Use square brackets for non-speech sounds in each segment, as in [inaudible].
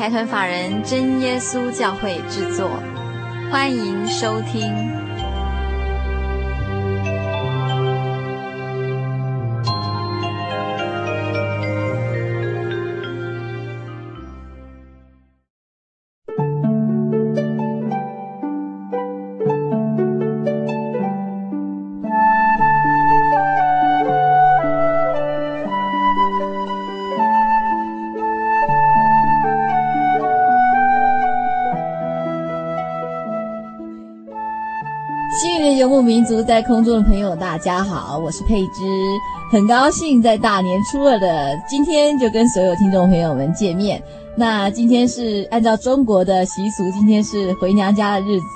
财团法人真耶稣教会制作，欢迎收听。民族在空中的朋友，大家好，我是佩芝，很高兴在大年初二的今天就跟所有听众朋友们见面。那今天是按照中国的习俗，今天是回娘家的日子，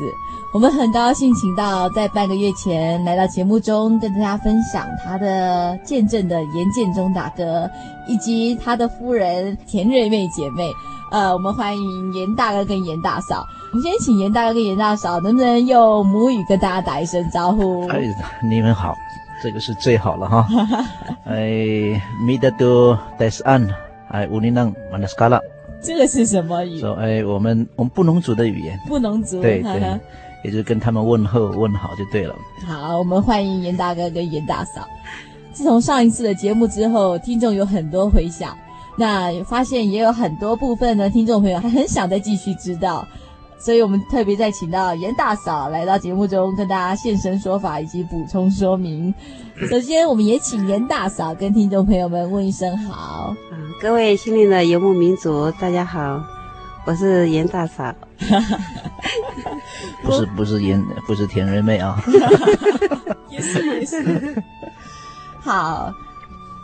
我们很高兴请到在半个月前来到节目中跟大家分享他的见证的严建中大哥，以及他的夫人田瑞妹姐妹。呃，我们欢迎严大哥跟严大嫂。我们先请严大哥跟严大嫂，能不能用母语跟大家打一声招呼？哎，你们好，这个是最好了哈。[laughs] 哎，米德多戴斯安，哎，乌尼朗斯卡拉。这个是什么语？说，哎，我们我们布农族的语言。布农族。对对，也就是跟他们问候问好就对了。好，我们欢迎严大哥跟严大嫂。自从上一次的节目之后，听众有很多回响。那发现也有很多部分呢，听众朋友还很想再继续知道，所以我们特别再请到严大嫂来到节目中，跟大家现身说法以及补充说明。[coughs] 首先，我们也请严大嫂跟听众朋友们问一声好。啊，各位心灵的游牧民族，大家好，我是严大嫂。[laughs] 不是不是严不是田瑞妹啊。[laughs] 也是也是。好，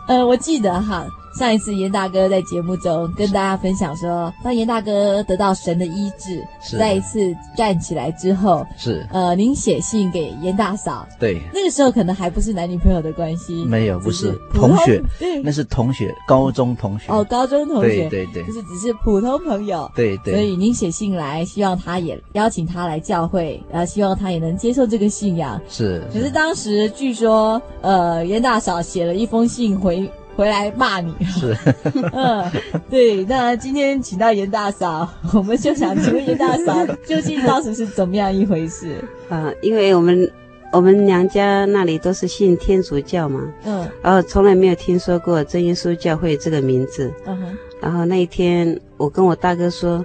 呃，我记得哈。上一次严大哥在节目中跟大家分享说，当严大哥得到神的医治，再一次站起来之后，是。呃，您写信给严大嫂，对，那个时候可能还不是男女朋友的关系，没有，不是。同学，对，那是同学，高中同学，哦，高中同学，对对对，就是只是普通朋友，对对，所以您写信来，希望他也邀请他来教会，然后希望他也能接受这个信仰，是，可是当时据说，呃，严大嫂写了一封信回。回来骂你是，[laughs] 嗯，对。那今天请到严大嫂，我们就想请问严大嫂，究竟当时是怎么样一回事？[laughs] 啊，因为我们我们娘家那里都是信天主教嘛，嗯，然后从来没有听说过真耶稣教会这个名字，嗯哼。然后那一天，我跟我大哥说，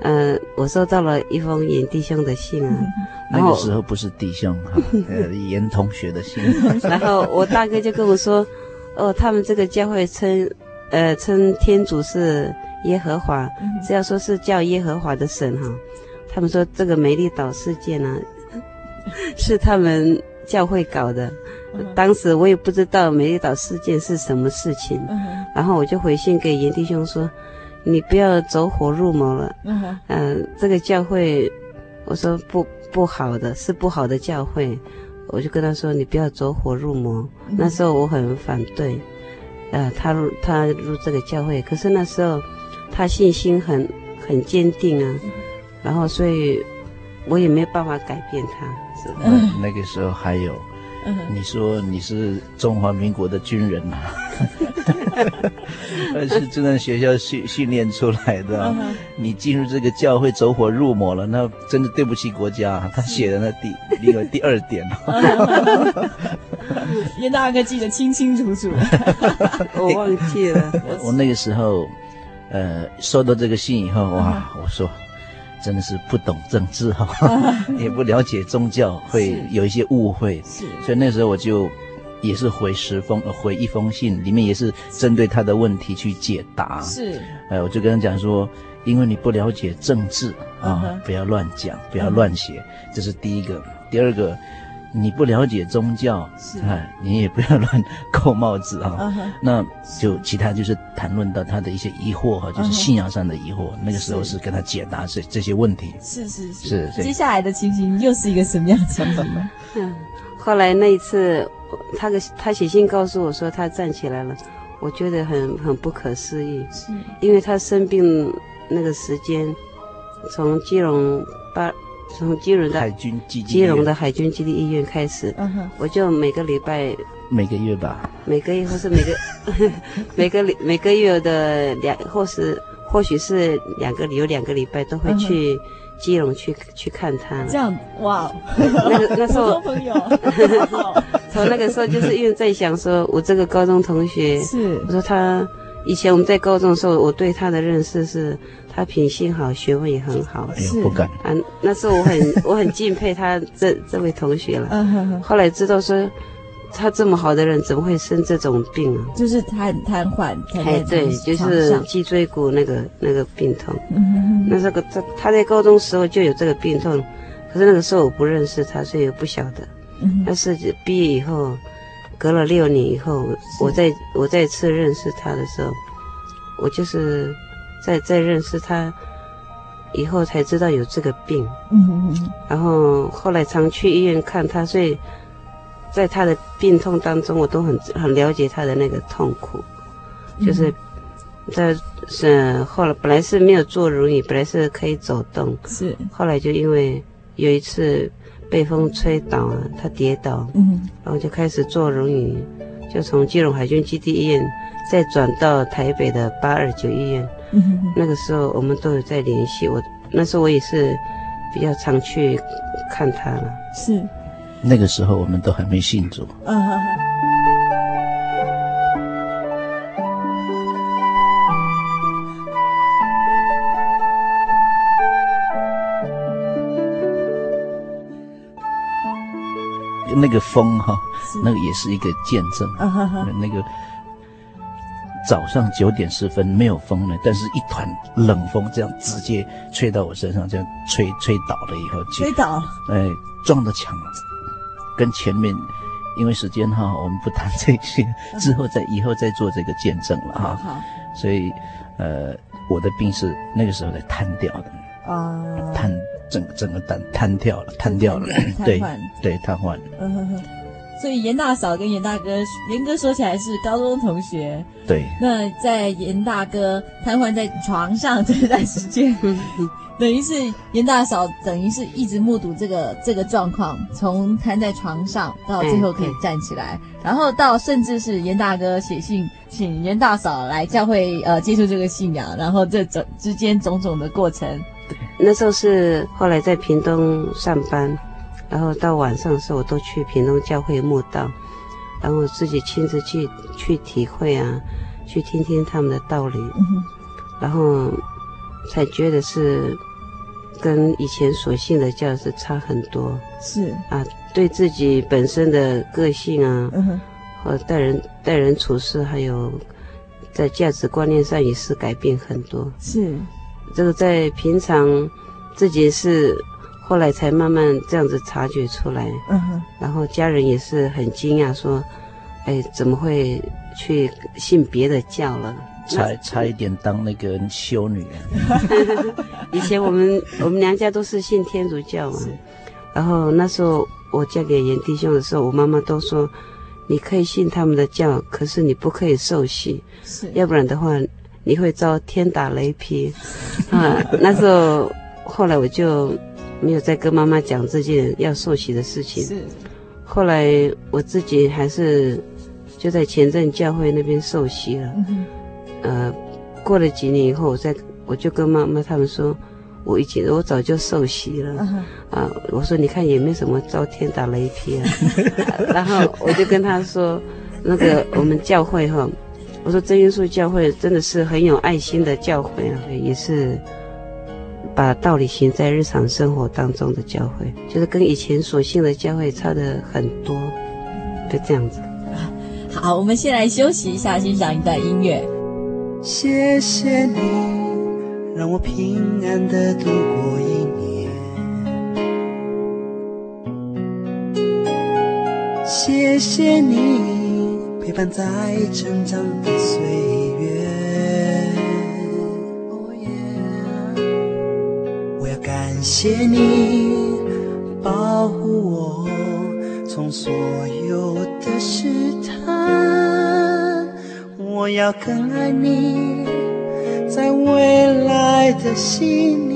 呃，我收到了一封严弟兄的信啊，那个时候不是弟兄哈，[laughs] 呃，严同学的信。然后我大哥就跟我说。哦，他们这个教会称，呃，称天主是耶和华，只要说是叫耶和华的神哈，他们说这个美丽岛事件呢，[laughs] 是他们教会搞的。当时我也不知道美丽岛事件是什么事情，然后我就回信给严弟兄说，你不要走火入魔了。嗯、呃，这个教会，我说不不好的，是不好的教会。我就跟他说：“你不要走火入魔。”那时候我很反对，呃，他入他入这个教会。可是那时候他信心很很坚定啊，然后所以我也没有办法改变他。是吧？那个时候还有。你说你是中华民国的军人呐、啊？[laughs] 是这段学校训训练出来的、啊。你进入这个教会走火入魔了，那真的对不起国家。他写的那第那个第二点。[laughs] 严大哥记得清清楚楚。[laughs] 我忘记了。我那个时候，呃，收到这个信以后，哇，我说真的是不懂政治哈，[laughs] 也不了解宗教，会有一些误会。是，所以那时候我就也是回十封，回一封信，里面也是针对他的问题去解答。是，呃，我就跟他讲说，因为你不了解政治啊，不要乱讲，不要乱写，这是第一个。第二个。你不了解宗教，是啊，你也不要乱扣帽子啊。Uh huh. 那就其他就是谈论到他的一些疑惑哈，就是信仰上的疑惑。Uh huh. 那个时候是跟他解答这这些问题。是是是。是。接下来的情形又是一个什么样的情形呢？[laughs] 嗯，后来那一次，他个他写信告诉我说他站起来了，我觉得很很不可思议。是。因为他生病那个时间，从基隆八。从基隆的海军基地，基隆的海军基地医院开始，嗯哼，我就每个礼拜，每个月吧，每个月或是每个 [laughs] 每个礼每个月的两，或是或许是两个有两个礼拜都会去基隆去去看他。这样哇，那个那时候 [laughs] 朋友，[laughs] 从那个时候就是因为在想说，我这个高中同学是，我说他以前我们在高中的时候，我对他的认识是。他品性好，学问也很好。哎呦，不敢啊！那时候我很 [laughs] 我很敬佩他这这位同学了。后来知道说，他这么好的人，怎么会生这种病啊？就是他很瘫痪。哎，对，就是脊椎骨那个那个病痛。嗯，那这个他他在高中时候就有这个病痛，可是那个时候我不认识他，所以我不晓得。嗯。但是毕业以后，隔了六年以后，我再我再次认识他的时候，我就是。在在认识他以后，才知道有这个病。嗯。然后后来常去医院看他，所以在他的病痛当中，我都很很了解他的那个痛苦。就是在是后来本来是没有坐轮椅，本来是可以走动。是。后来就因为有一次被风吹倒了，他跌倒。嗯。然后就开始坐轮椅，就从基隆海军基地医院再转到台北的八二九医院。那个时候我们都有在联系，我那时候我也是比较常去看他了。是，那个时候我们都还没信主。嗯哼哼。那个风哈，是那个也是一个见证。嗯哼哼。那个。早上九点十分没有风呢，但是一团冷风这样直接吹到我身上，这样吹吹倒了以后，吹倒，哎，撞到墙，跟前面，因为时间哈，我们不谈这些，之后再以后再做这个见证了哈。好，所以，呃，我的病是那个时候才瘫掉的啊，瘫整整个瘫瘫掉了，瘫掉了，[laughs] 对对，瘫痪。嗯哼哼。所以严大嫂跟严大哥，严哥说起来是高中同学。对。那在严大哥瘫痪在床上这段时间，[laughs] 等于是严大嫂等于是一直目睹这个这个状况，从瘫在床上到最后可以站起来，嗯、然后到甚至是严大哥写信请严大嫂来教会呃接受这个信仰，然后这种之间种种的过程。对，那时候是后来在屏东上班。然后到晚上的时候，我都去平东教会墓道，然后自己亲自去去体会啊，去听听他们的道理，嗯、然后才觉得是跟以前所信的教是差很多。是啊，对自己本身的个性啊，嗯、和待人待人处事，还有在价值观念上也是改变很多。是这个在平常自己是。后来才慢慢这样子察觉出来，嗯哼，然后家人也是很惊讶，说：“哎，怎么会去信别的教了？差差一点当那个修女。[laughs] ”以前我们我们娘家都是信天主教嘛，然后那时候我嫁给严弟兄的时候，我妈妈都说：“你可以信他们的教，可是你不可以受洗，是要不然的话你会遭天打雷劈。”啊，那时候后来我就。没有再跟妈妈讲这件要受洗的事情。是，后来我自己还是就在前镇教会那边受洗了。嗯。呃，过了几年以后，我再我就跟妈妈他们说，我已经我早就受洗了。啊，我说你看也没什么遭天打雷劈啊。[laughs] 然后我就跟他说，那个我们教会哈，我说真耶稣教会真的是很有爱心的教会啊，也是把道理行在日常生活当中的教会，就是跟以前所信的教会差的很多，就这样子。好，我们先来休息一下，欣赏一段音乐。谢谢你，让我平安的度过一年。谢谢你，陪伴在成长的岁月。感谢你，保护我从所有的试探。我要更爱你，在未来的心里。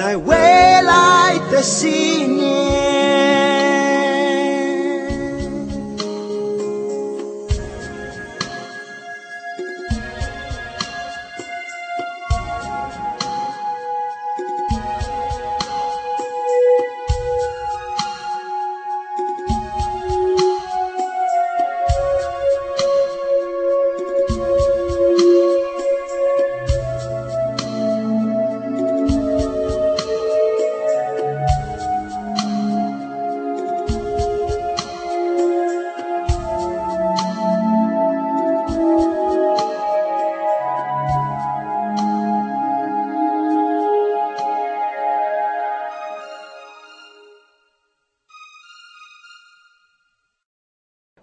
在未来的信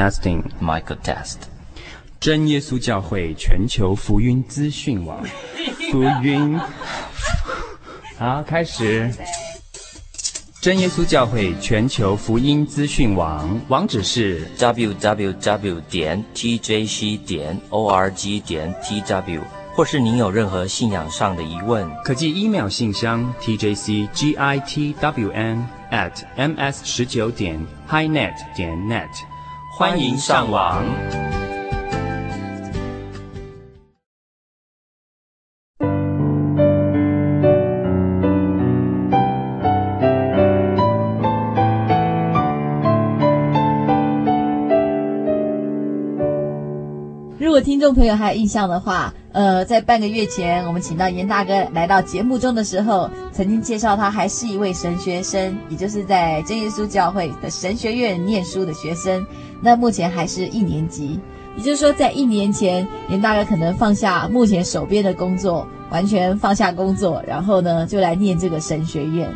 testing michael test. 真耶稣教会全球福音资讯网。福音。好开始。真耶稣教会全球福音资讯网网址是 www 点 tjc 点 org 点 tw 或是您有任何信仰上的疑问。可寄 email 信箱 tjcgitwn atms 十九点 hight 点 net 欢迎上网。如果听众朋友还有印象的话，呃，在半个月前，我们请到严大哥来到节目中的时候，曾经介绍他还是一位神学生，也就是在真耶稣教会的神学院念书的学生。那目前还是一年级，也就是说，在一年前，严大哥可能放下目前手边的工作，完全放下工作，然后呢，就来念这个神学院。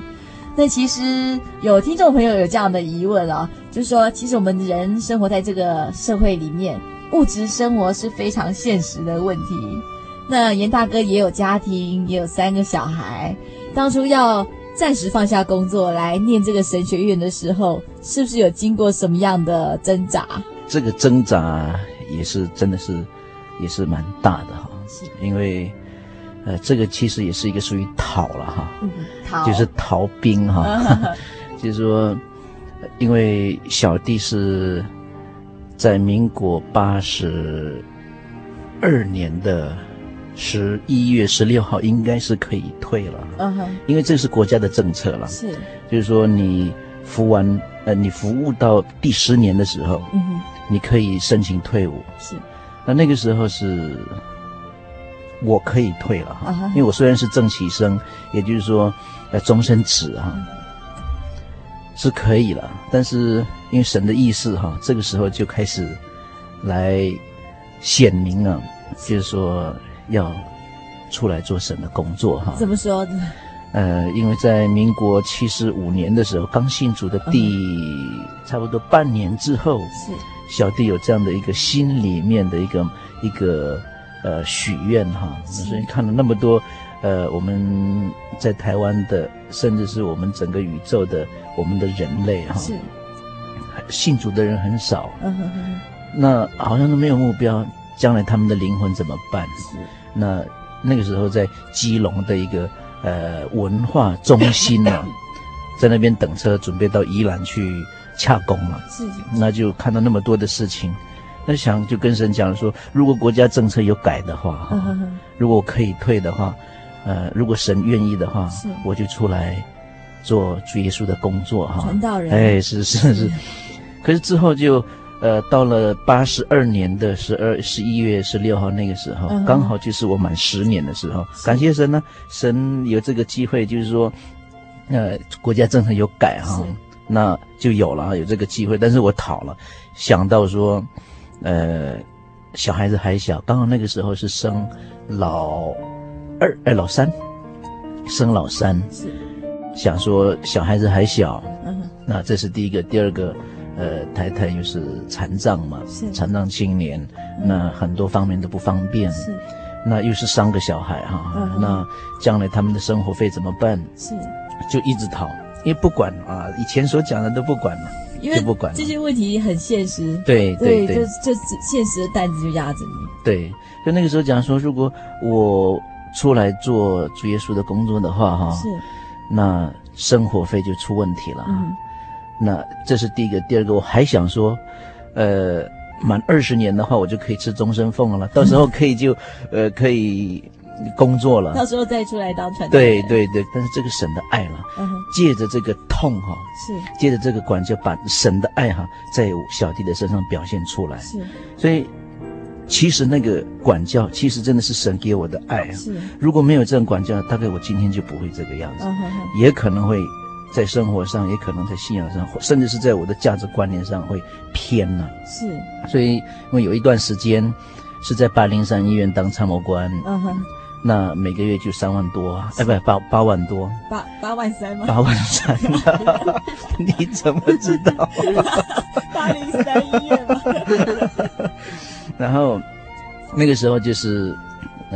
那其实有听众朋友有这样的疑问啊，就是说，其实我们人生活在这个社会里面，物质生活是非常现实的问题。那严大哥也有家庭，也有三个小孩，当初要。暂时放下工作来念这个神学院的时候，是不是有经过什么样的挣扎？这个挣扎也是真的是，也是蛮大的哈。是，因为，呃，这个其实也是一个属于逃了哈，嗯、逃就是逃兵哈，[laughs] 就是说，因为小弟是在民国八十二年的。十一月十六号应该是可以退了，嗯哼，因为这是国家的政策了，是，就是说你服完呃，你服务到第十年的时候，嗯哼，你可以申请退伍。是，那那个时候是我可以退了哈，因为我虽然是正期生，也就是说呃终身职哈，是可以了。但是因为神的意思哈，这个时候就开始来显明了，就是说要出来做神的工作哈。怎么说？呃，因为在民国七十五年的时候，刚信主的第差不多半年之后，是。小弟有这样的一个心里面的一个一个呃许愿哈，所以看了那么多呃我们在台湾的，甚至是我们整个宇宙的我们的人类哈，是。信主的人很少，嗯哼哼，那好像都没有目标，将来他们的灵魂怎么办？是那那个时候在基隆的一个。呃，文化中心呢、啊，[laughs] 在那边等车，准备到宜兰去洽公了。是，那就看到那么多的事情，那想就跟神讲说，如果国家政策有改的话，[laughs] 如果我可以退的话，呃，如果神愿意的话，是，我就出来做主耶稣的工作，哈。传道人。哎，是是是，可是之后就。呃，到了八十二年的十二十一月十六号那个时候，刚好就是我满十年的时候。感谢神呢，神有这个机会，就是说，呃，国家政策有改哈，那就有了有这个机会。但是我逃了，想到说，呃，小孩子还小，刚好那个时候是生老二哎老三，生老三，想说小孩子还小，嗯那这是第一个，第二个。呃，太太又是残障嘛，是。残障青年，嗯，那很多方面都不方便，是，那又是三个小孩哈，嗯，那将来他们的生活费怎么办？是，就一直讨，因为不管啊，以前所讲的都不管了，因为不管这些问题很现实，对对对，就就现实的担子就压着你，对，就那个时候讲说，如果我出来做主耶稣的工作的话，哈，是，那生活费就出问题了。嗯那这是第一个，第二个我还想说，呃，满二十年的话，我就可以吃终身俸了，到时候可以就，[laughs] 呃，可以工作了，到时候再出来当传道人。对对对，但是这个神的爱了，嗯、借着这个痛哈，是。借着这个管教，把神的爱哈，在小弟的身上表现出来。是，所以其实那个管教，其实真的是神给我的爱啊。是，如果没有这种管教，大概我今天就不会这个样子，嗯、也可能会。在生活上，也可能在信仰上，甚至是在我的价值观念上会偏了。是，所以因为有一段时间是在八零三医院当参谋官，嗯哼，那每个月就三万多，哎，不，八八万多，八八万三吗？八万三，[laughs] 你怎么知道？八零三医院吗？[laughs] 然后那个时候就是。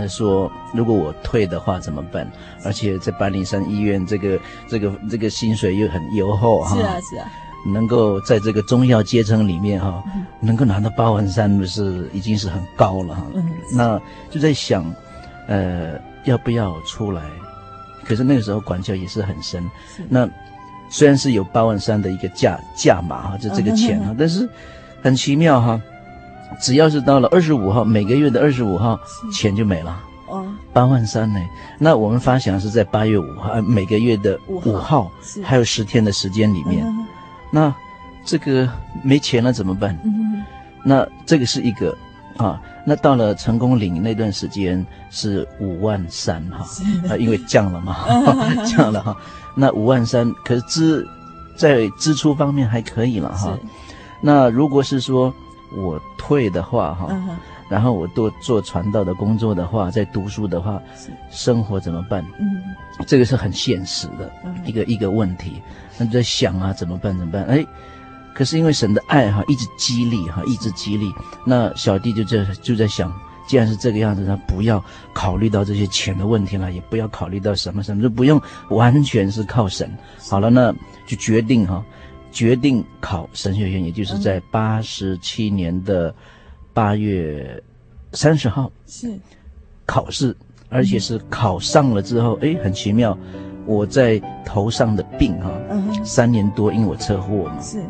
说如果我退的话怎么办？而且在八灵山医院，这个这个这个薪水又很优厚哈。是啊是啊，能够在这个中药阶层里面哈，能够拿到八万三，不是已经是很高了哈。那就在想，呃，要不要出来？可是那个时候管教也是很深。那虽然是有八万三的一个价价码哈，就这个钱哈，但是很奇妙哈。只要是到了二十五号，每个月的二十五号，钱就没了。哦，八万三呢？那我们发想是在八月五号，每个月的五号，还有十天的时间里面，那这个没钱了怎么办？嗯，那这个是一个啊。那到了成功岭那段时间是五万三哈，啊，因为降了嘛，[laughs] [laughs] 降了哈。那五万三，可是支在支出方面还可以了哈。那如果是说。我退的话，哈、uh-huh.，然后我多做传道的工作的话，在读书的话，生活怎么办？嗯、uh-huh.，这个是很现实的一个、uh-huh. 一个问题。那就在想啊，怎么办？怎么办？哎，可是因为神的爱哈，一直激励哈，一直激励。那小弟就在就在想，既然是这个样子，那不要考虑到这些钱的问题了，也不要考虑到什么什么，就不用完全是靠神。好了，那就决定哈。决定考神学院，也就是在八十七年的八月三十号是。考试，而且是考上了之后，哎，很奇妙，我在头上的病哈，三年多，因为我车祸嘛，是。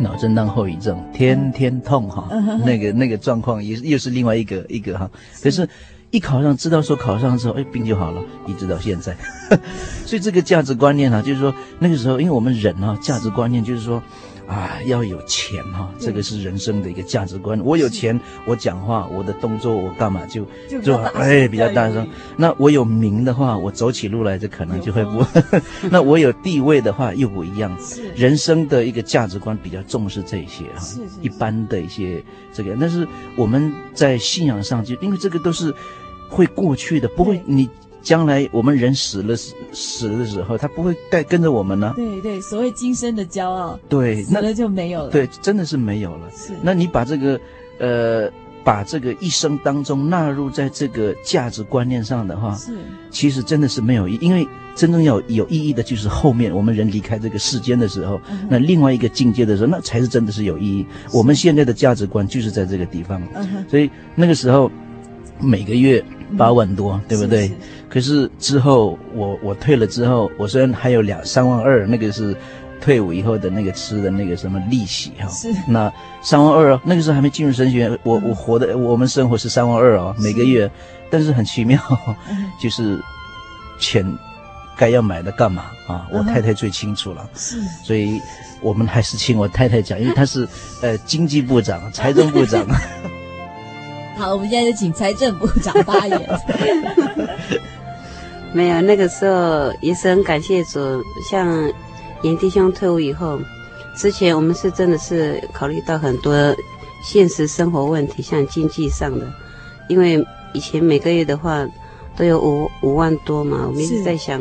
脑震荡后遗症，天天痛哈，那个那个状况也又是另外一个一个哈。可是，一考上知道说考上之后，哎，病就好了，一直到现在。[laughs] 所以这个价值观念啊，就是说那个时候，因为我们人啊，价值观念就是说。啊，要有钱哈、哦，这个是人生的一个价值观。我有钱，我讲话，我的动作，我干嘛就就哎比较大声。那我有名的话，我走起路来就可能就会不。[laughs] [laughs] 那我有地位的话又不一样。是人生的一个价值观比较重视这些哈，一般的一些这个。但是我们在信仰上就因为这个都是会过去的，不会你。将来我们人死了死死的时候，他不会带跟着我们呢。对对，所谓今生的骄傲，对，死了就没有了。对，真的是没有了。是，那你把这个，呃，把这个一生当中纳入在这个价值观念上的话，是，其实真的是没有意义。因为真正要有意义的，就是后面我们人离开这个世间的时候，嗯、那另外一个境界的时候，那才是真的是有意义。我们现在的价值观就是在这个地方，嗯、所以那个时候每个月八万多，嗯、对不对？是是可是之后，我我退了之后，我虽然还有两三万二，那个是退伍以后的那个吃的那个什么利息哈。是。那三万二哦，那个时候还没进入神学院，我我活的我们生活是三万二哦，每个月。但是很奇妙，就是钱该要买的干嘛啊？我太太最清楚了。是。所以我们还是请我太太讲，因为她是呃经济部长、[laughs] 财政部长。[laughs] [laughs] 好，我们现在就请财政部 [laughs] 长发言。[laughs] 没有，那个时候也是很感谢主。像严弟兄退伍以后，之前我们是真的是考虑到很多现实生活问题，像经济上的。因为以前每个月的话都有五五万多嘛，我们一直在想，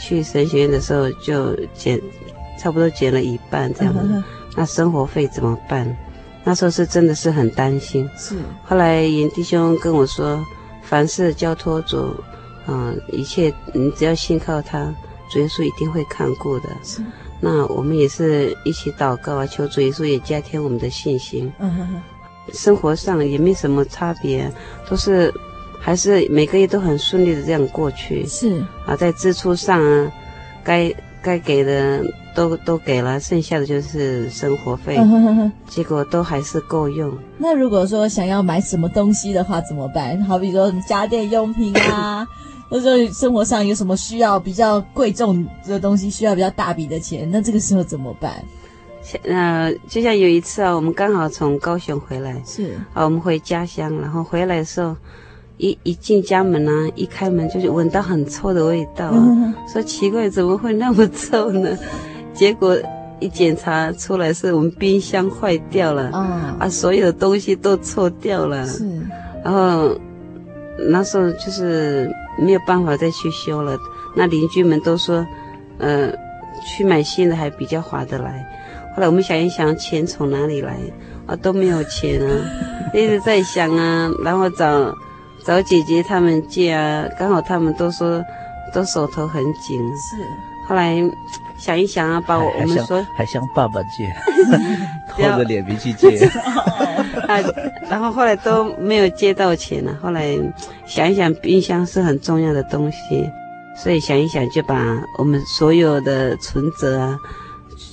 去神学院的时候就减，差不多减了一半这样。嗯、[laughs] 那生活费怎么办？那时候是真的是很担心，是。后来严弟兄跟我说，凡事交托主，嗯，一切你只要信靠他，主耶稣一定会看顾的。是。那我们也是一起祷告啊，求主耶稣也加添我们的信心。嗯哼哼。生活上也没什么差别，都是还是每个月都很顺利的这样过去。是。啊，在支出上啊，该该给的。都都给了，剩下的就是生活费，结果都还是够用。那如果说想要买什么东西的话怎么办？好比说家电用品啊，[laughs] 或者说生活上有什么需要比较贵重的东西，需要比较大笔的钱，那这个时候怎么办？呃，就像有一次啊，我们刚好从高雄回来，是啊，我们回家乡，然后回来的时候。一一进家门啊，一开门就是闻到很臭的味道啊，嗯、说奇怪怎么会那么臭呢？[laughs] 结果一检查出来是我们冰箱坏掉了，哦、啊，所有的东西都臭掉了。是，然后那时候就是没有办法再去修了。那邻居们都说，呃，去买新的还比较划得来。后来我们想一想，钱从哪里来？啊，都没有钱啊，[laughs] 一直在想啊，然后找。找姐姐他们借啊，刚好他们都说都手头很紧。是，后来想一想啊，把我我们说还向爸爸借，[laughs] 厚着脸皮去借。[laughs] 啊，然后后来都没有借到钱了。后来想一想，冰箱是很重要的东西，所以想一想就把我们所有的存折啊。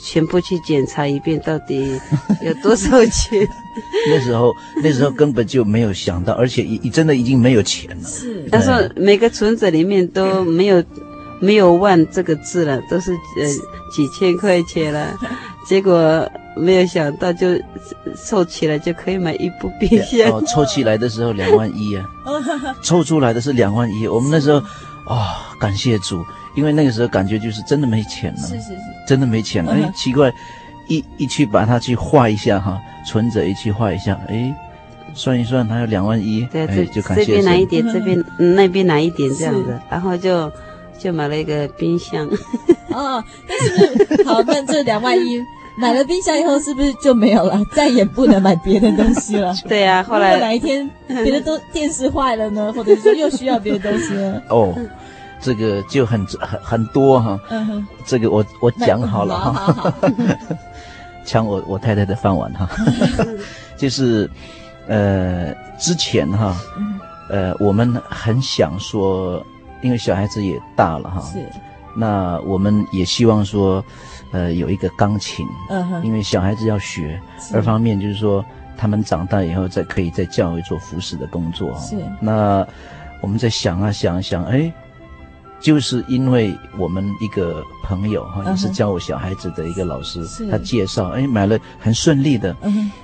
全部去检查一遍，到底 [laughs] 有多少钱？[laughs] 那时候，那时候根本就没有想到，而且已真的已经没有钱了。是，他说每个存折里面都没有没有万这个字了，都是呃几千块钱了。结果没有想到，就凑起来就可以买一部冰箱。哦，凑起来的时候两万一啊，[laughs] 凑出来的是两万一。我们那时候啊、哦，感谢主。因为那个时候感觉就是真的没钱了，是是是，真的没钱了。哎，奇怪，一一去把它去画一下哈，存折一去画一下，哎，算一算还有两万一，对，这就感谢。这边拿一点，这边那边拿一点这样子，然后就就买了一个冰箱。哦，但是好，那这两万一买了冰箱以后，是不是就没有了？再也不能买别的东西了？[laughs] 对啊，后来哪一天别的都电视坏了呢，[laughs] 或者说又需要别的东西了？哦。这个就很很很多哈，嗯、哼这个我我讲好了哈，[laughs] 抢我我太太的饭碗哈，就是呃之前哈，呃我们很想说，因为小孩子也大了哈，是那我们也希望说，呃，有一个钢琴，嗯哼，因为小孩子要学，二方面就是说他们长大以后再可以在教会做服侍的工作。是，那我们在想啊想啊想，哎，就是因为我们一个朋友哈，也是教我小孩子的一个老师，他介绍，哎，买了很顺利的，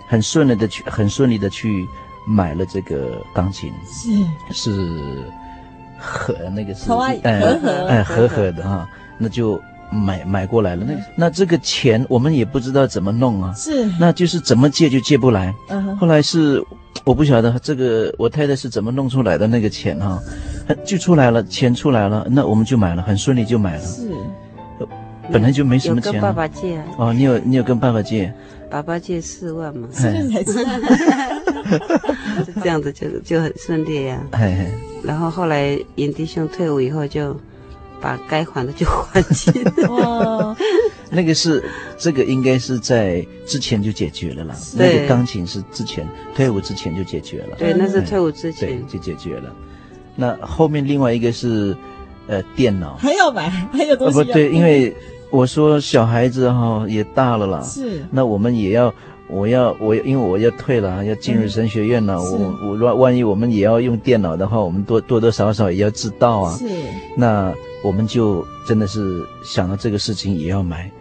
很顺利的去，很顺利的去买了这个钢琴，是是。和那个是哎和和的哈，那就买买过来了。那那这个钱我们也不知道怎么弄啊，是，那就是怎么借就借不来。嗯哼。后来是我不晓得这个我太太是怎么弄出来的那个钱哈，就出来了，钱出来了，那我们就买了，很顺利就买了。是，本来就没什么钱。跟爸爸借啊。哦，你有你有跟爸爸借？爸爸借四万嘛。[laughs] 是才知道。[laughs] 这样子就就很顺利呀。哎。然后后来严弟兄退伍以后，就把该还的就还清。[laughs] 哦，[laughs] 那个是这个应该是在之前就解决了啦。那个钢琴是之前退伍之前就解决了。对，那是退伍之前对就解决了。那后面另外一个是呃电脑还要买，还有东西。不对，因为我说小孩子哈也大了啦。是。那我们也要。我要我因为我要退了，要进入神学院了。嗯、我我万万一我们也要用电脑的话，我们多多多少少也要知道啊。是。那我们就真的是想到这个事情也要买，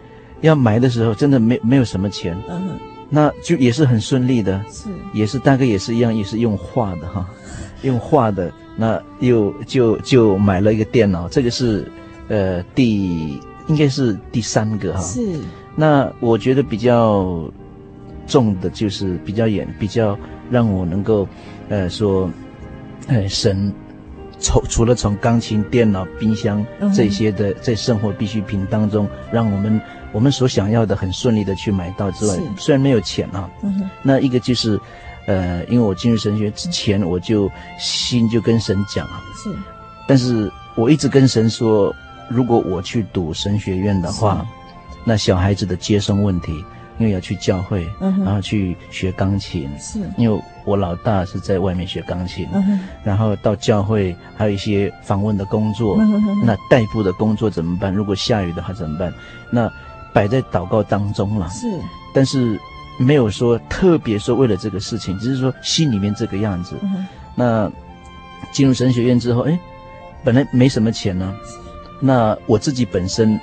要买的时候真的没没有什么钱。嗯。那就也是很顺利的。是。也是大概也是一样，也是用画的哈，[laughs] 用画的。那又就就买了一个电脑，这个是呃第应该是第三个哈。是。那我觉得比较。重的就是比较远，比较让我能够，呃，说，呃，神，从除了从钢琴、电脑、冰箱这些的在生活必需品当中，让我们我们所想要的很顺利的去买到之外，虽然没有钱啊，那一个就是，呃，因为我进入神学之前，我就心就跟神讲啊，是，但是我一直跟神说，如果我去读神学院的话，那小孩子的接生问题。因为要去教会，然后去学钢琴。是，因为我老大是在外面学钢琴，然后到教会还有一些访问的工作。那代步的工作怎么办？如果下雨的话怎么办？那摆在祷告当中了。是，但是没有说特别说为了这个事情，只是说心里面这个样子。那进入神学院之后，哎，本来没什么钱呢。那我自己本身。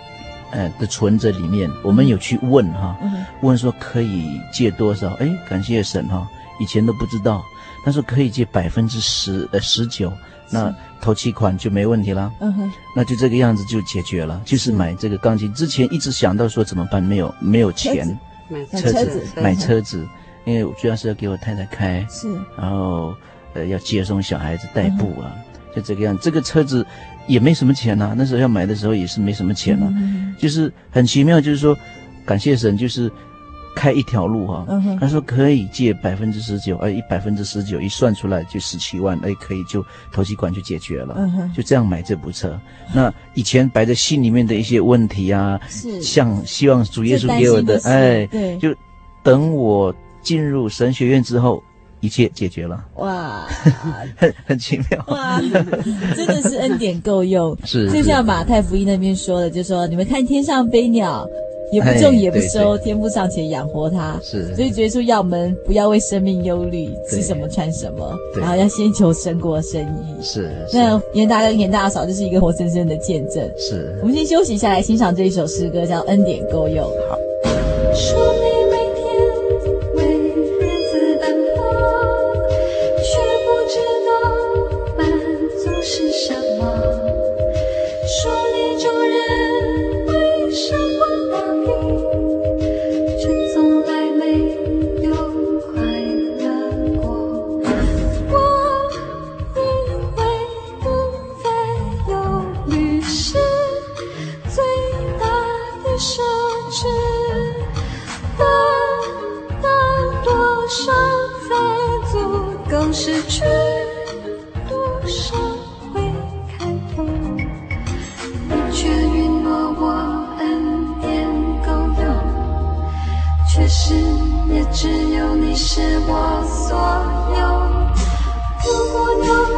呃的存折里面，我们有去问哈，问说可以借多少？哎，感谢神哈，以前都不知道，他说可以借百分之十呃十九，那头期款就没问题了。嗯哼，那就这个样子就解决了，就是买这个钢琴。之前一直想到说怎么办，没有没有钱，买车子买车子，因为主要是要给我太太开，是，然后呃要接送小孩子代步啊，就这个样。这个车子。也没什么钱呐、啊，那时候要买的时候也是没什么钱啊，嗯、就是很奇妙，就是说，感谢神，就是开一条路哈、啊。嗯、他说可以借百分之十九，哎，一百分之十九一算出来就十七万，哎，可以就头期款就解决了，嗯、就这样买这部车。那以前摆在心里面的一些问题啊，像希望主耶稣给我的，哎，对，就等我进入神学院之后。一切解决了，哇，[laughs] 很很奇妙，哇，真的是恩典够用，[laughs] 是，就像马太福音那边说的，就说你们看天上飞鸟，也不种也不收，天父尚且养活它，是，所以耶稣要我们不要为生命忧虑，吃什么穿什么，然后要先求神国生意，是，那严大哥跟严大嫂就是一个活生生的见证，是，我们先休息一下来欣赏这一首诗歌，叫《恩典够用》，好。也是也只有你是我所有。如果能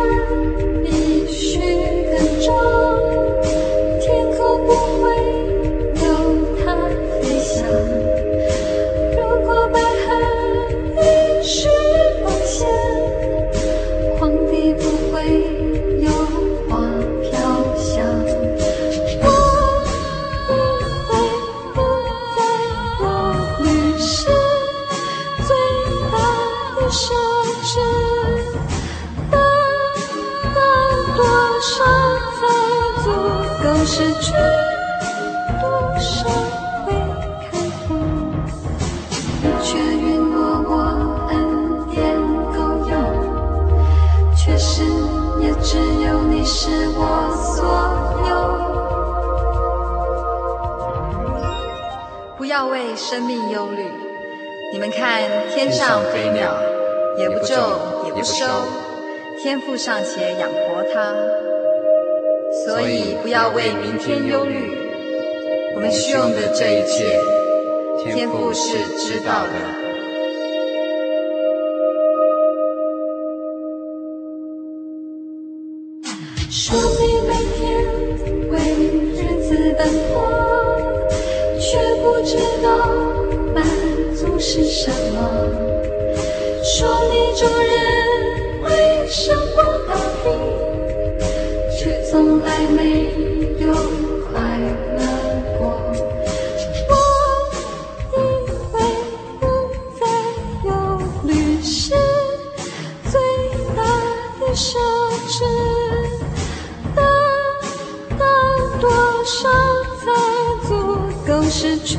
生命忧虑，你们看天上飞鸟，也不种也不收，天父尚且养活它，所以不要为明天忧虑。我们需用的这一切，天父是知道的。奢侈的到多少才足够失去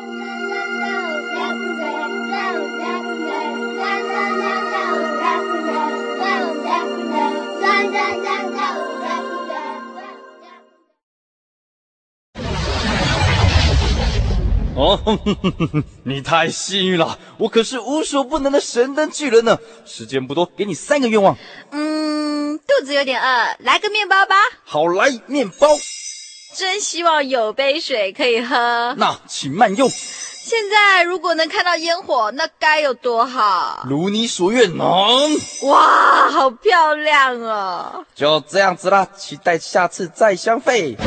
哦，[laughs] 你太幸运了，我可是无所不能的神灯巨人呢。时间不多，给你三个愿望。嗯，肚子有点饿，来个面包吧。好，来面包。真希望有杯水可以喝。那请慢用。现在如果能看到烟火，那该有多好。如你所愿，能。哇，好漂亮哦。就这样子啦，期待下次再相会。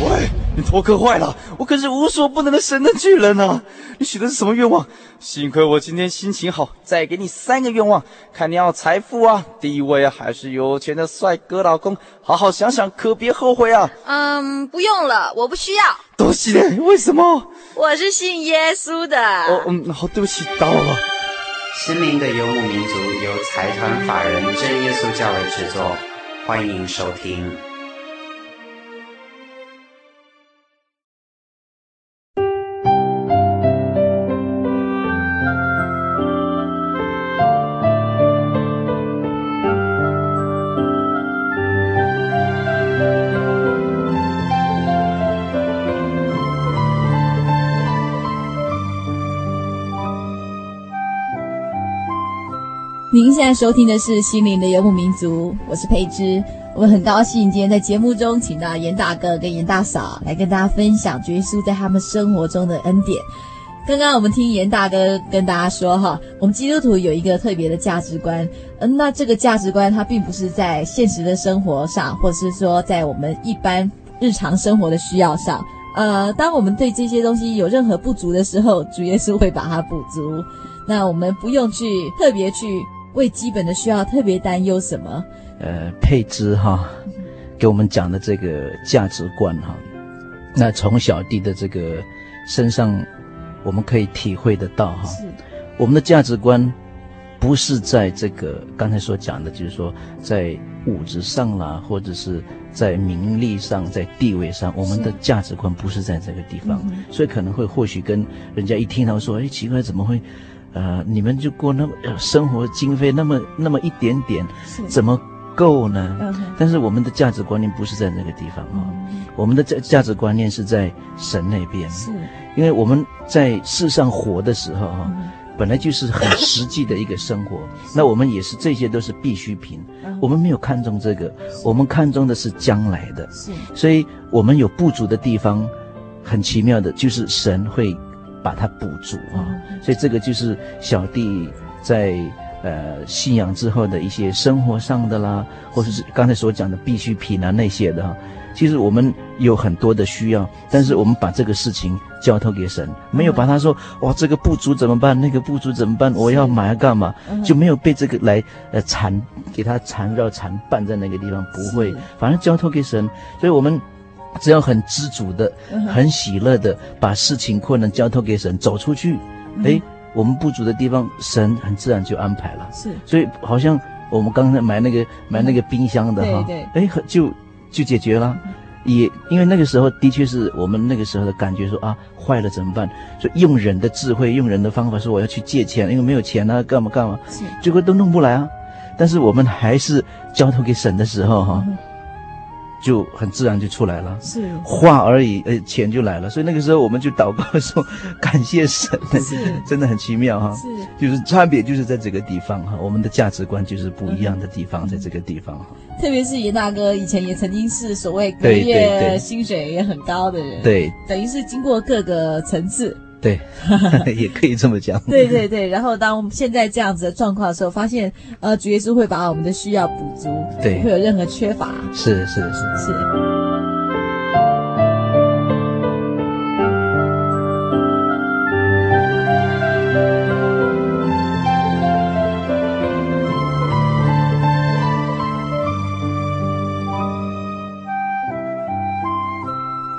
喂。你头壳坏了，我可是无所不能的神的巨人啊！你许的是什么愿望？幸亏我今天心情好，再给你三个愿望，看你要财富啊、地位啊，还是有钱的帅哥老公？好好想想，可别后悔啊！嗯，不用了，我不需要。多谢你，为什么？我是信耶稣的。哦，嗯，好，对不起，打扰了。心灵的游牧民族由财团法人真耶稣教会制作，欢迎收听。现在收听的是《心灵的游牧民族》，我是佩芝。我们很高兴今天在节目中请到严大哥跟严大嫂来跟大家分享耶稣在他们生活中的恩典。刚刚我们听严大哥跟大家说哈，我们基督徒有一个特别的价值观，嗯，那这个价值观它并不是在现实的生活上，或者是说在我们一般日常生活的需要上，呃，当我们对这些东西有任何不足的时候，主耶稣会把它补足。那我们不用去特别去为基本的需要特别担忧什么。呃，佩芝哈，给我们讲的这个价值观哈，那从小弟的这个身上。我们可以体会得到哈，我们的价值观不是在这个刚才所讲的，就是说在物质上啦，或者是在名利上，在地位上，我们的价值观不是在这个地方，所以可能会或许跟人家一听到说，哎，奇怪，怎么会，呃，你们就过那么生活经费那么那么一点点，怎么够呢？但是我们的价值观念不是在那个地方哈，我们的价价值观念是在神那边。是。因为我们在世上活的时候哈，本来就是很实际的一个生活，那我们也是这些都是必需品，我们没有看重这个，我们看重的是将来的，所以我们有不足的地方，很奇妙的就是神会把它补足啊，所以这个就是小弟在呃信仰之后的一些生活上的啦，或者是刚才所讲的必需品啊那些的哈。其实我们有很多的需要，但是我们把这个事情交托给神，没有把他说哇这个不足怎么办，那个不足怎么办，我要买要干嘛，就没有被这个来呃缠给他缠绕缠绊在那个地方，不会，反正交托给神，所以我们只要很知足的、很喜乐的把事情困难交托给神，走出去，哎，我们不足的地方，神很自然就安排了。是，所以好像我们刚才买那个买那个冰箱的哈，哎，就。就解决了，也因为那个时候的确是我们那个时候的感觉说，啊坏了怎么办？所以用人的智慧，用人的方法说我要去借钱，因为没有钱啊，干嘛干嘛，结果都弄不来啊。但是我们还是交托给神的时候哈。嗯就很自然就出来了，是话而已，呃，钱就来了。所以那个时候我们就祷告说，[laughs] 感谢神，是真的很奇妙哈。是，就是差别就是在这个地方哈，我们的价值观就是不一样的地方，在这个地方哈。特别是严大哥以前也曾经是所谓隔月薪水也很高的人，对，等于是经过各个层次。对，[laughs] [laughs] 也可以这么讲。对对对，然后当我们现在这样子的状况的时候，发现呃，主耶稣会把我们的需要补足，对，不会有任何缺乏。是是是是。是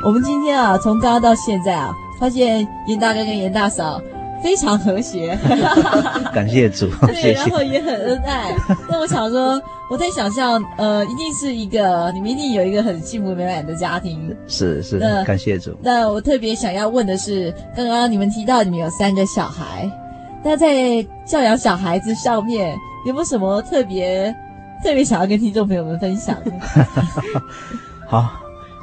我们今天啊，从刚刚到现在啊。发现严大哥跟严大嫂非常和谐，[laughs] 感谢主，[laughs] 对，谢谢，然后也很恩爱。[laughs] 那我想说，我在想象，呃，一定是一个你们一定有一个很幸福美满的家庭。是是，那感谢主。那我特别想要问的是，刚刚你们提到你们有三个小孩，那在教养小孩子上面有没有什么特别特别想要跟听众朋友们分享？好，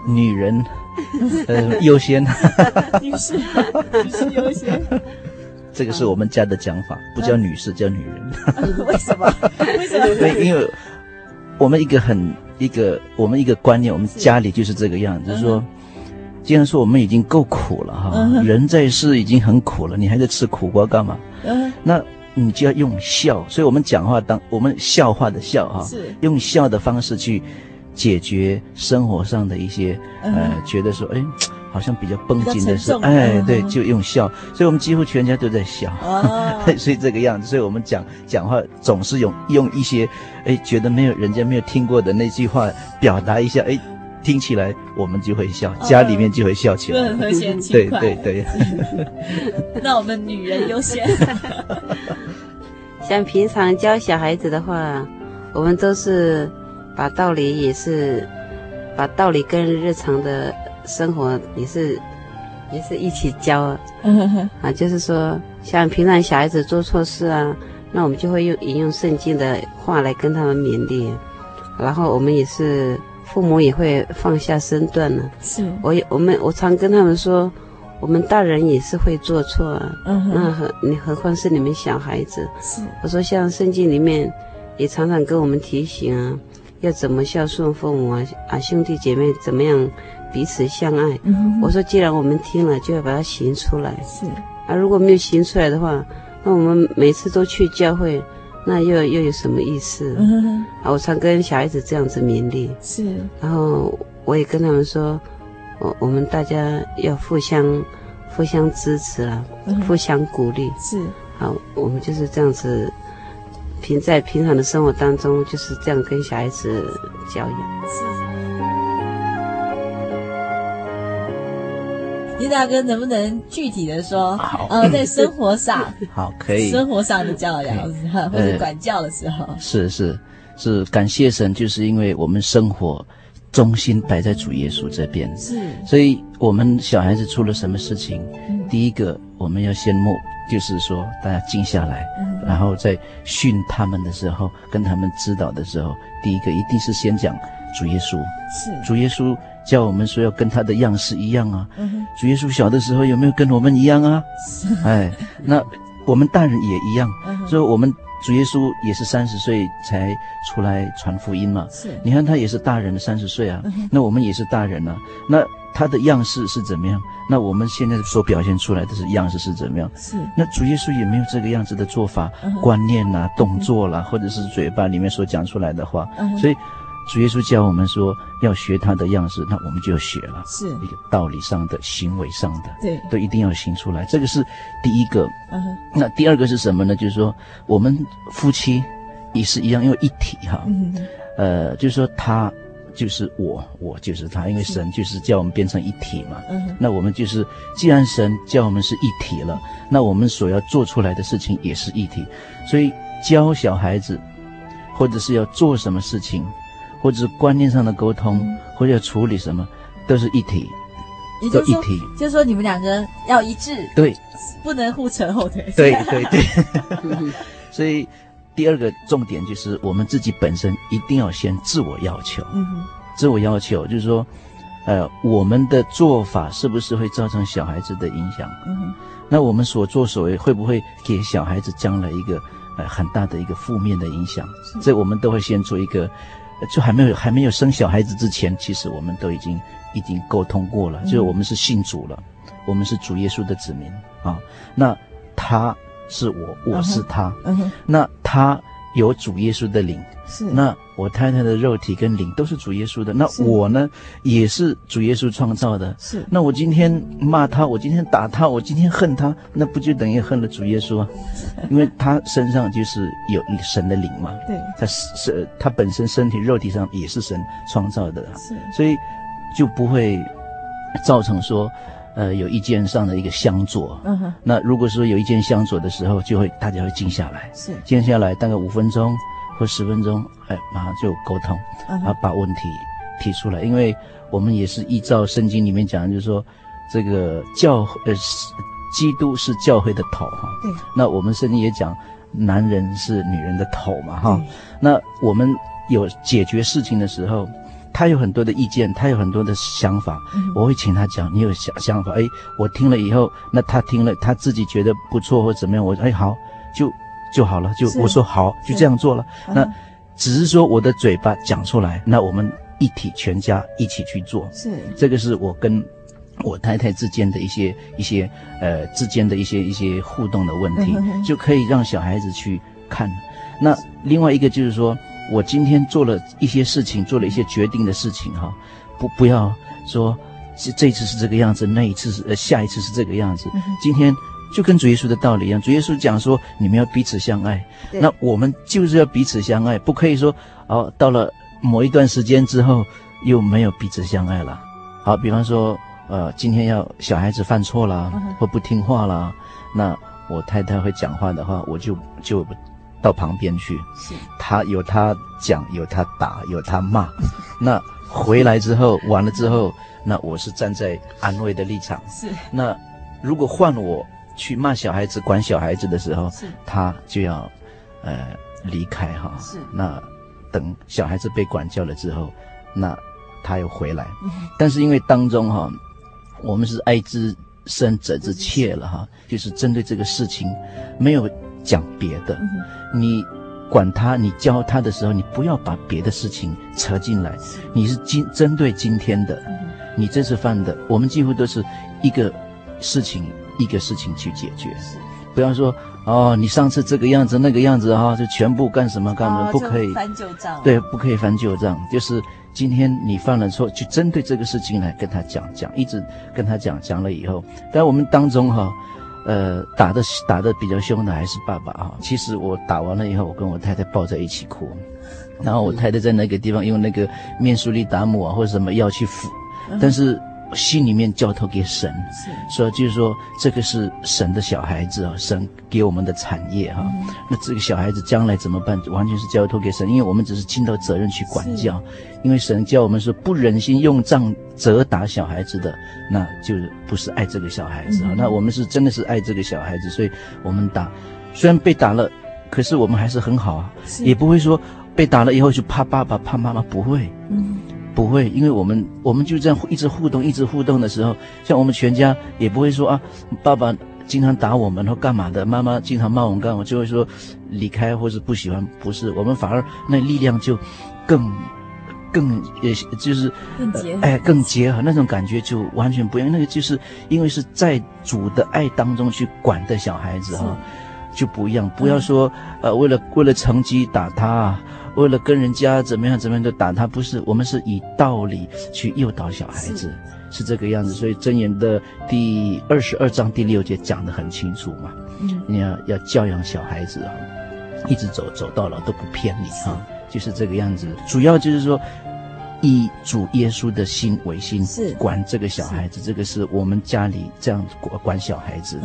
女人。[laughs] 呃，优先，[laughs] 女士，女士优先。[laughs] 这个是我们家的讲法，不叫女士，叫女人。为什么？为什么？对，因为我们一个很一个我们一个观念，我们家里就是这个样子，就是说，既然说我们已经够苦了哈，人在世已经很苦了，你还在吃苦瓜干嘛？那你就要用笑，所以我们讲话当我们笑话的笑哈，是用笑的方式去。解决生活上的一些呃，觉得说哎，[tsk] 好像比较绷紧的事，哎，对，就用笑，所以我们几乎全家都在笑，[laughs] 所以这个样子，所以我们讲讲话总是用用一些哎，觉得没有人家没有听过的那句话表达一下，哎，听起来我们就会笑，家里面就会笑起来，很和谐轻快，对对对。[laughs] 那我们女人优先，[laughs] 像平常教小孩子的话，我们都是。把道理也是，把道理跟日常的生活也是，也是一起教啊。啊，就是说，像平常小孩子做错事啊，那我们就会用引用圣经的话来跟他们勉励。然后我们也是父母也会放下身段呢。是。我也我们我常跟他们说，我们大人也是会做错啊。嗯。那何你何况是你们小孩子？是。我说像圣经里面也常常跟我们提醒啊。要怎么孝顺父母啊啊，兄弟姐妹怎么样彼此相爱。嗯我说，既然我们听了，就要把它行出来。是啊，如果没有行出来的话，那我们每次都去教会，那又又有什么意思？嗯啊，我常跟小孩子这样子勉励。是，然后我也跟他们说，我我们大家要互相互相支持啊，嗯互相鼓励。是，好，我们就是这样子。平在平常的生活当中，就是这样跟小孩子教养。林大哥，能不能具体的说？好，呃，在生活上，[laughs] 好，可以。生活上的教养，[laughs] 或者管教的时候，是是是，感谢神，就是因为我们生活中心摆在主耶稣这边，是，所以我们小孩子出了什么事情，第一个我们要先默，就是说大家静下来，然后在训他们的时候，跟他们指导的时候，第一个一定是先讲主耶稣，是主耶稣。叫我们说要跟他的样式一样啊！嗯、主耶稣小的时候有没有跟我们一样啊？哎，那我们大人也一样。嗯、所以我们主耶稣也是三十岁才出来传福音嘛。是，你看他也是大人的三十岁啊、嗯。那我们也是大人啊。那他的样式是怎么样？那我们现在所表现出来的是样式是怎么样？是。那主耶稣也没有这个样子的做法、嗯、观念啦、动作啦，或者是嘴巴里面所讲出来的话。嗯、所以。主耶稣教我们说要学他的样式，那我们就学了，是一个道理上的、行为上的，对，都一定要行出来。这个是第一个。嗯，那第二个是什么呢？就是说我们夫妻也是一样，因为一体哈。嗯，呃，就是说他就是我，我就是他，因为神就是叫我们变成一体嘛。嗯，那我们就是，既然神叫我们是一体了，那我们所要做出来的事情也是一体。所以教小孩子，或者是要做什么事情。或者是观念上的沟通，嗯、或者要处理什么，都是一体，都一体。就是说你们两个要一致，对，不能互扯后腿。对对对。[laughs] 所以第二个重点就是我们自己本身一定要先自我要求。嗯，自我要求就是说，呃，我们的做法是不是会造成小孩子的影响？嗯，那我们所作所为会不会给小孩子将来一个呃很大的一个负面的影响？这我们都会先做一个。就还没有还没有生小孩子之前，其实我们都已经已经沟通过了，嗯、就是我们是信主了，我们是主耶稣的子民啊。那他是我，我是他，嗯哼，那他有主耶稣的灵，是。那我太太的肉体跟灵都是主耶稣的，那我呢也是主耶稣创造的，是。那我今天骂他，我今天打他，我今天恨他，那不就等于恨了主耶稣啊？因为他身上就是有神的灵嘛，对，他是他本身身体肉体上也是神创造的，是，所以就不会造成说，呃，有意见上的一个相左。嗯哼，那如果说有意见相左的时候，就会大家会静下来，是，静下来大概五分钟或十分钟，哎，马上就沟通，嗯，然后把问题提出来，因为我们也是依照圣经里面讲的，就是说这个教呃。基督是教会的头哈，对。那我们圣经也讲，男人是女人的头嘛哈。那我们有解决事情的时候，他有很多的意见，他有很多的想法，嗯、我会请他讲。你有想想法？哎，我听了以后，那他听了，他自己觉得不错或怎么样，我哎好，就就好了，就我说好，就这样做了。那只是说我的嘴巴讲出来，那我们一体全家一起去做。是，这个是我跟。我太太之间的一些一些呃之间的一些一些互动的问题，嗯、就可以让小孩子去看。那另外一个就是说，我今天做了一些事情，做了一些决定的事情哈，不不要说这这次是这个样子，那一次是呃下一次是这个样子。嗯、今天就跟主耶稣的道理一样，主耶稣讲说你们要彼此相爱，那我们就是要彼此相爱，不可以说哦到了某一段时间之后又没有彼此相爱了。好，比方说。呃，今天要小孩子犯错了或不听话了，那我太太会讲话的话，我就就到旁边去。是，他有他讲，有他打，有他骂。那回来之后，[laughs] 完了之后，那我是站在安慰的立场。是。那如果换我去骂小孩子、管小孩子的时候，是，他就要呃离开哈。是。那等小孩子被管教了之后，那他又回来。但是因为当中哈。我们是爱之深，责之切了哈，就是针对这个事情，没有讲别的。你管他，你教他的时候，你不要把别的事情扯进来，你是今针对今天的，你这次犯的，我们几乎都是一个事情一个事情去解决，不要说哦，你上次这个样子那个样子哈、哦，就全部干什么干什么，不可以。翻旧账，对，不可以翻旧账，就是今天你犯了错，就针对这个事情来跟他讲讲，一直跟他讲讲了以后，但我们当中哈。呃，打的打的比较凶的还是爸爸啊。其实我打完了以后，我跟我太太抱在一起哭，然后我太太在那个地方用那个面舒利达姆啊或者什么药去敷，但是心里面交托给神，所以就是说这个是神的小孩子啊，神给我们的产业哈。那这个小孩子将来怎么办？完全是交托给神，因为我们只是尽到责任去管教。因为神教我们说不忍心用杖责打小孩子的，那就不是爱这个小孩子啊。那我们是真的是爱这个小孩子，所以我们打，虽然被打了，可是我们还是很好啊，也不会说被打了以后就怕爸爸怕妈妈，不会，不会，因为我们我们就这样一直互动，一直互动的时候，像我们全家也不会说啊，爸爸经常打我们或干嘛的，妈妈经常骂我们干嘛，就会说离开或是不喜欢，不是，我们反而那力量就更。更也就是更结合，哎，更结合那种感觉就完全不一样。那个就是因为是在主的爱当中去管的小孩子哈，就不一样。不要说呃，为了为了成绩打他，为了跟人家怎么样怎么样就打他，不是。我们是以道理去诱导小孩子，是，是这个样子。所以箴言的第二十二章第六节讲得很清楚嘛，嗯，你要要教养小孩子啊，一直走走到老都不偏你啊。就是这个样子，主要就是说，以主耶稣的心为心，是管这个小孩子，这个是我们家里这样管管小孩子。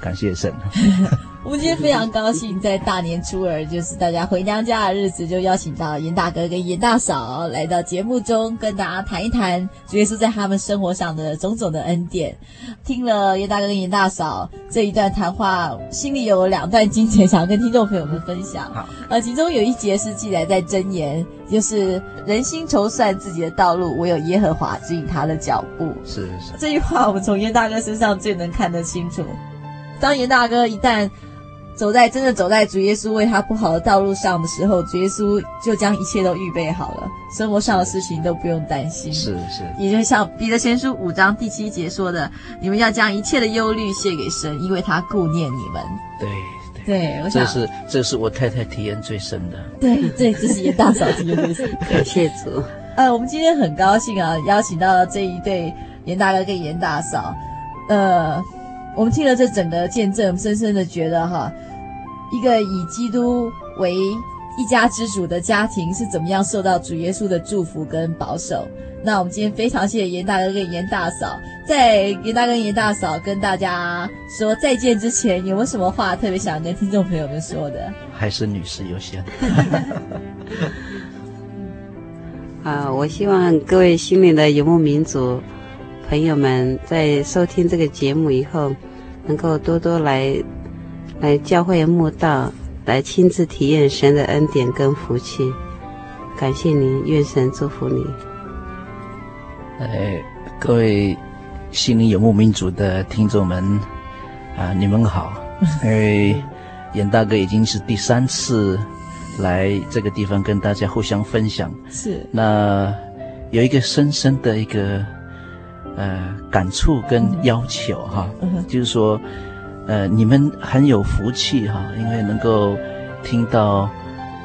感谢神。[laughs] 我们今天非常高兴，在大年初二，就是大家回娘家的日子，就邀请到严大哥跟严大嫂来到节目中，跟大家谈一谈主耶稣在他们生活上的种种的恩典。听了严大哥跟严大嫂这一段谈话，心里有两段经节想要跟听众朋友们分享。好，呃，其中有一节是记载在箴言，就是人心筹算自己的道路，唯有耶和华指引他的脚步。是是，这句话我们从严大哥身上最能看得清楚。当严大哥一旦走在真的走在主耶稣为他铺好的道路上的时候，主耶稣就将一切都预备好了，生活上的事情都不用担心。是是，也就像彼得前书五章第七节说的：“你们要将一切的忧虑卸给神，因为他顾念你们。”对对，对我想这是这是我太太体验最深的。对对，这是严大嫂体验最深。[laughs] 感谢主。呃，我们今天很高兴啊，邀请到这一对严大哥跟严大嫂。呃，我们听了这整个见证，深深的觉得哈。一个以基督为一家之主的家庭是怎么样受到主耶稣的祝福跟保守？那我们今天非常谢谢严大哥跟严大嫂，在严大哥跟严大嫂跟大家说再见之前，有没有什么话特别想跟听众朋友们说的？还是女士优先。[laughs] 啊，我希望各位心灵的游牧民族朋友们在收听这个节目以后，能够多多来。来教会慕道，来亲自体验神的恩典跟福气。感谢您，愿神祝福你。哎，各位心灵游牧民族的听众们啊，你们好！因为严大哥已经是第三次来这个地方跟大家互相分享。是。那有一个深深的一个呃感触跟要求哈，嗯、就是说。呃，你们很有福气哈，因为能够听到，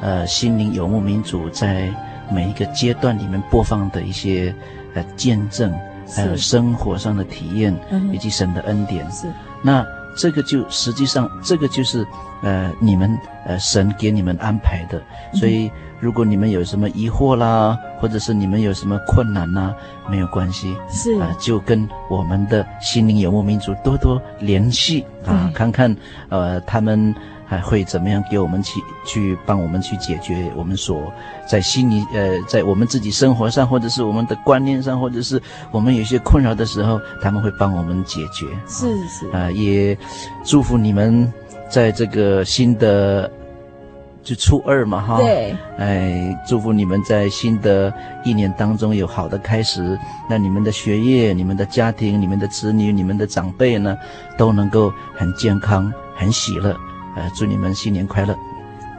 呃，心灵游牧民族在每一个阶段里面播放的一些呃见证，还有生活上的体验，以及神的恩典。是，那这个就实际上这个就是呃你们呃神给你们安排的，所以。如果你们有什么疑惑啦，或者是你们有什么困难呐，没有关系，是啊，就跟我们的心灵游牧民族多多联系啊，看看呃他们还会怎么样给我们去去帮我们去解决我们所在心里呃在我们自己生活上，或者是我们的观念上，或者是我们有些困扰的时候，他们会帮我们解决。是是啊，也祝福你们在这个新的。就初二嘛，哈，对，哎，祝福你们在新的一年当中有好的开始。那你们的学业、你们的家庭、你们的子女、你们的长辈呢，都能够很健康、很喜乐。呃，祝你们新年快乐。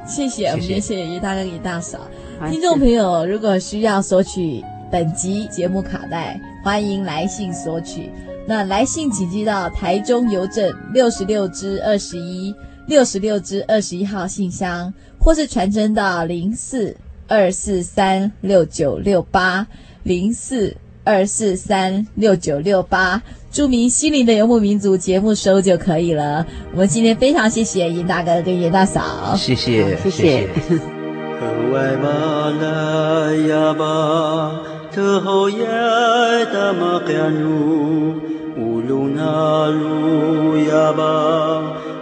谢谢，我们也谢谢于大哥、叶大嫂。好听众朋友，如果需要索取本集节目卡带，欢迎来信索取。那来信请寄到台中邮政六十六支二十一六十六支二十一号信箱，或是传真到零四二四三六九六八零四二四三六九六八，注明“心灵的游牧民族”节目收就可以了。我们今天非常谢谢严大哥跟严大嫂，谢谢，谢谢。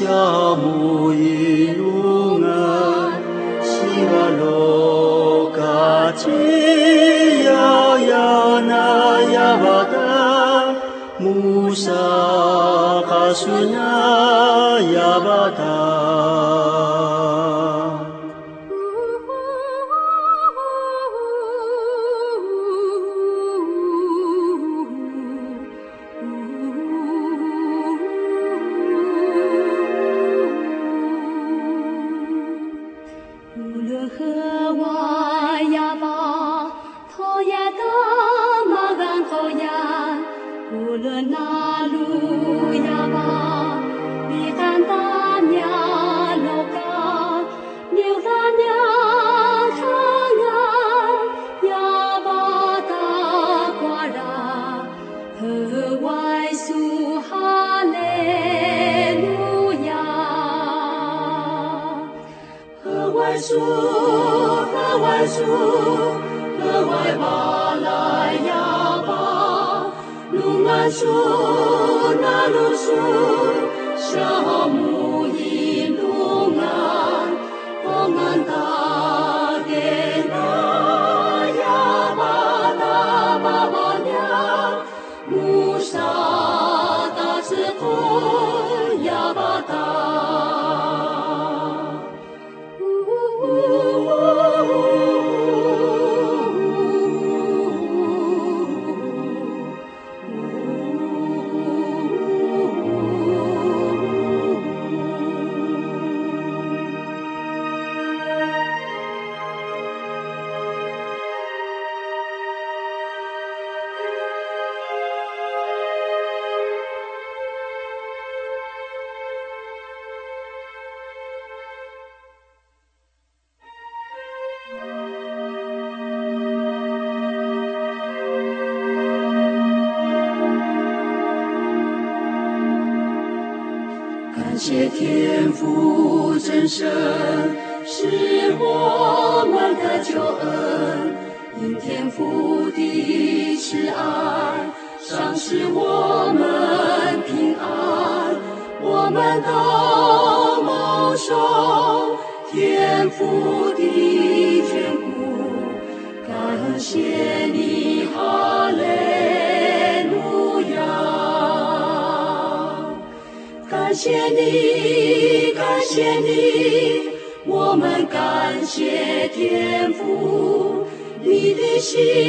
小木伊路岸，西瓦罗嘎吉呀呀那呀巴达，木沙。卡苏呀呀巴达谢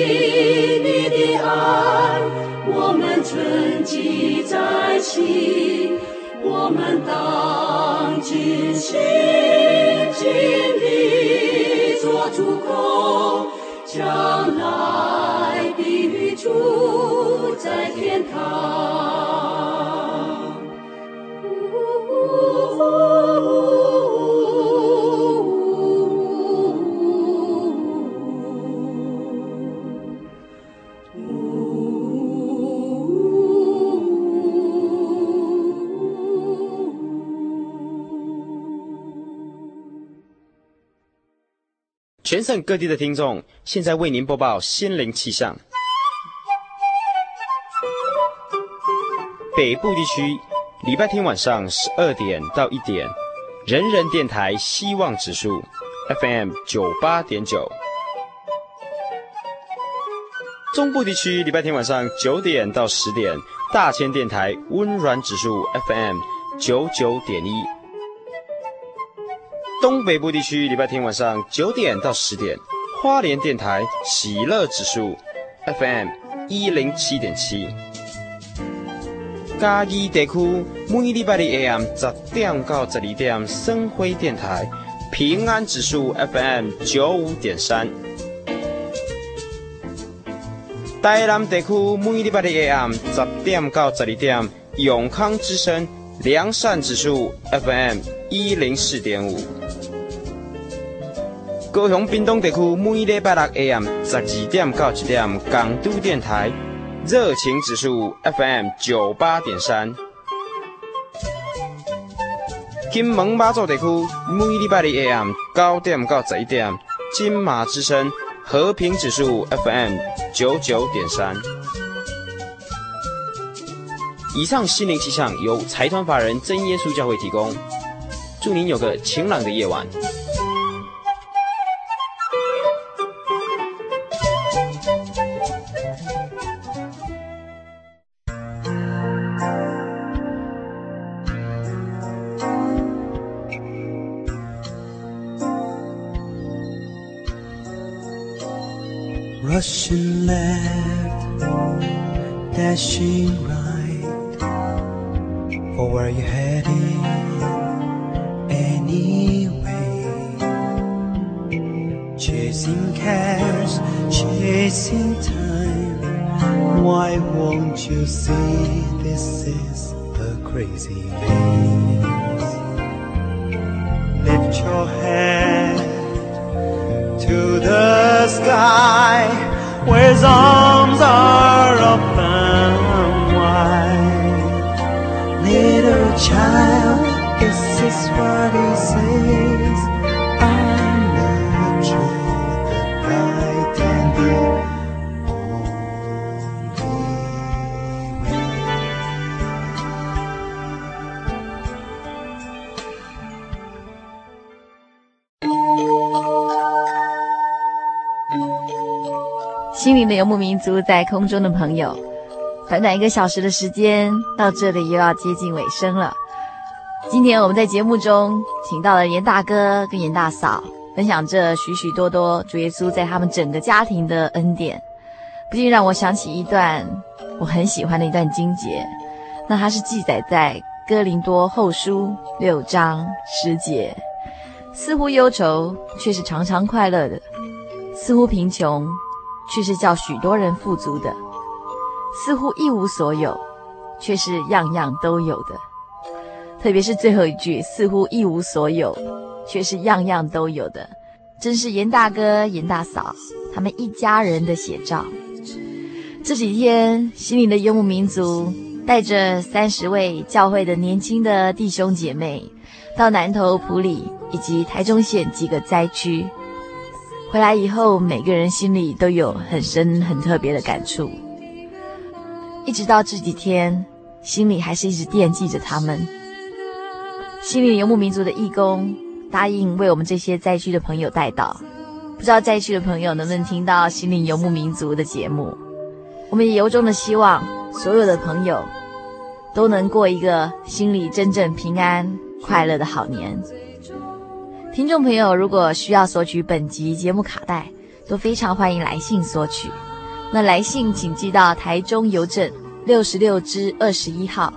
你的爱，我们存记在心，我们当尽心尽力做主工，将来必与主在天堂。全省各地的听众，现在为您播报心灵气象。北部地区，礼拜天晚上十二点到一点，人人电台希望指数 FM 九八点九。中部地区礼拜天晚上九点到十点，大千电台温暖指数 FM 九九点一。东北部地区礼拜天晚上九点到十点，花莲电台喜乐指数 FM 一零七点七。嘉义地区每礼拜的 AM 十点到十二点，生辉电台平安指数 FM 九五点三。台南地区每礼拜的 AM 十点到十二点，永康之声良善指数 FM 一零四点五。高雄屏东地区每礼拜六 AM 十二点到一点，港都电台热情指数 FM 九八点三。金门马祖地区每礼拜的 AM 九点到十一点，金马之声。和平指数 FM 九九点三，以上心灵气象由财团法人真耶稣教会提供，祝您有个晴朗的夜晚。游牧民族，在空中的朋友，短短一个小时的时间，到这里又要接近尾声了。今天我们在节目中请到了严大哥跟严大嫂，分享着许许多多主耶稣在他们整个家庭的恩典，不禁让我想起一段我很喜欢的一段经节。那它是记载在哥林多后书六章十节，似乎忧愁，却是常常快乐的；似乎贫穷。却是叫许多人富足的，似乎一无所有，却是样样都有的。特别是最后一句，似乎一无所有，却是样样都有的，真是严大哥、严大嫂他们一家人的写照。这几天，心灵的游牧民族带着三十位教会的年轻的弟兄姐妹，到南投埔里以及台中县几个灾区。回来以后，每个人心里都有很深、很特别的感触。一直到这几天，心里还是一直惦记着他们。心灵游牧民族的义工答应为我们这些灾区的朋友带到，不知道灾区的朋友能不能听到心灵游牧民族的节目？我们也由衷的希望所有的朋友都能过一个心里真正平安、快乐的好年。听众朋友，如果需要索取本集节目卡带，都非常欢迎来信索取。那来信请寄到台中邮政六十六支二十一号，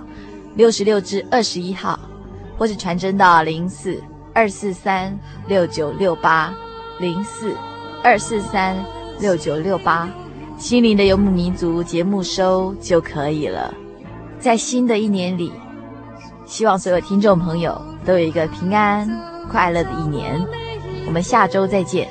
六十六支二十一号，或是传真到零四二四三六九六八零四二四三六九六八，心灵的游牧民族节目收就可以了。在新的一年里，希望所有听众朋友都有一个平安。快乐的一年，我们下周再见。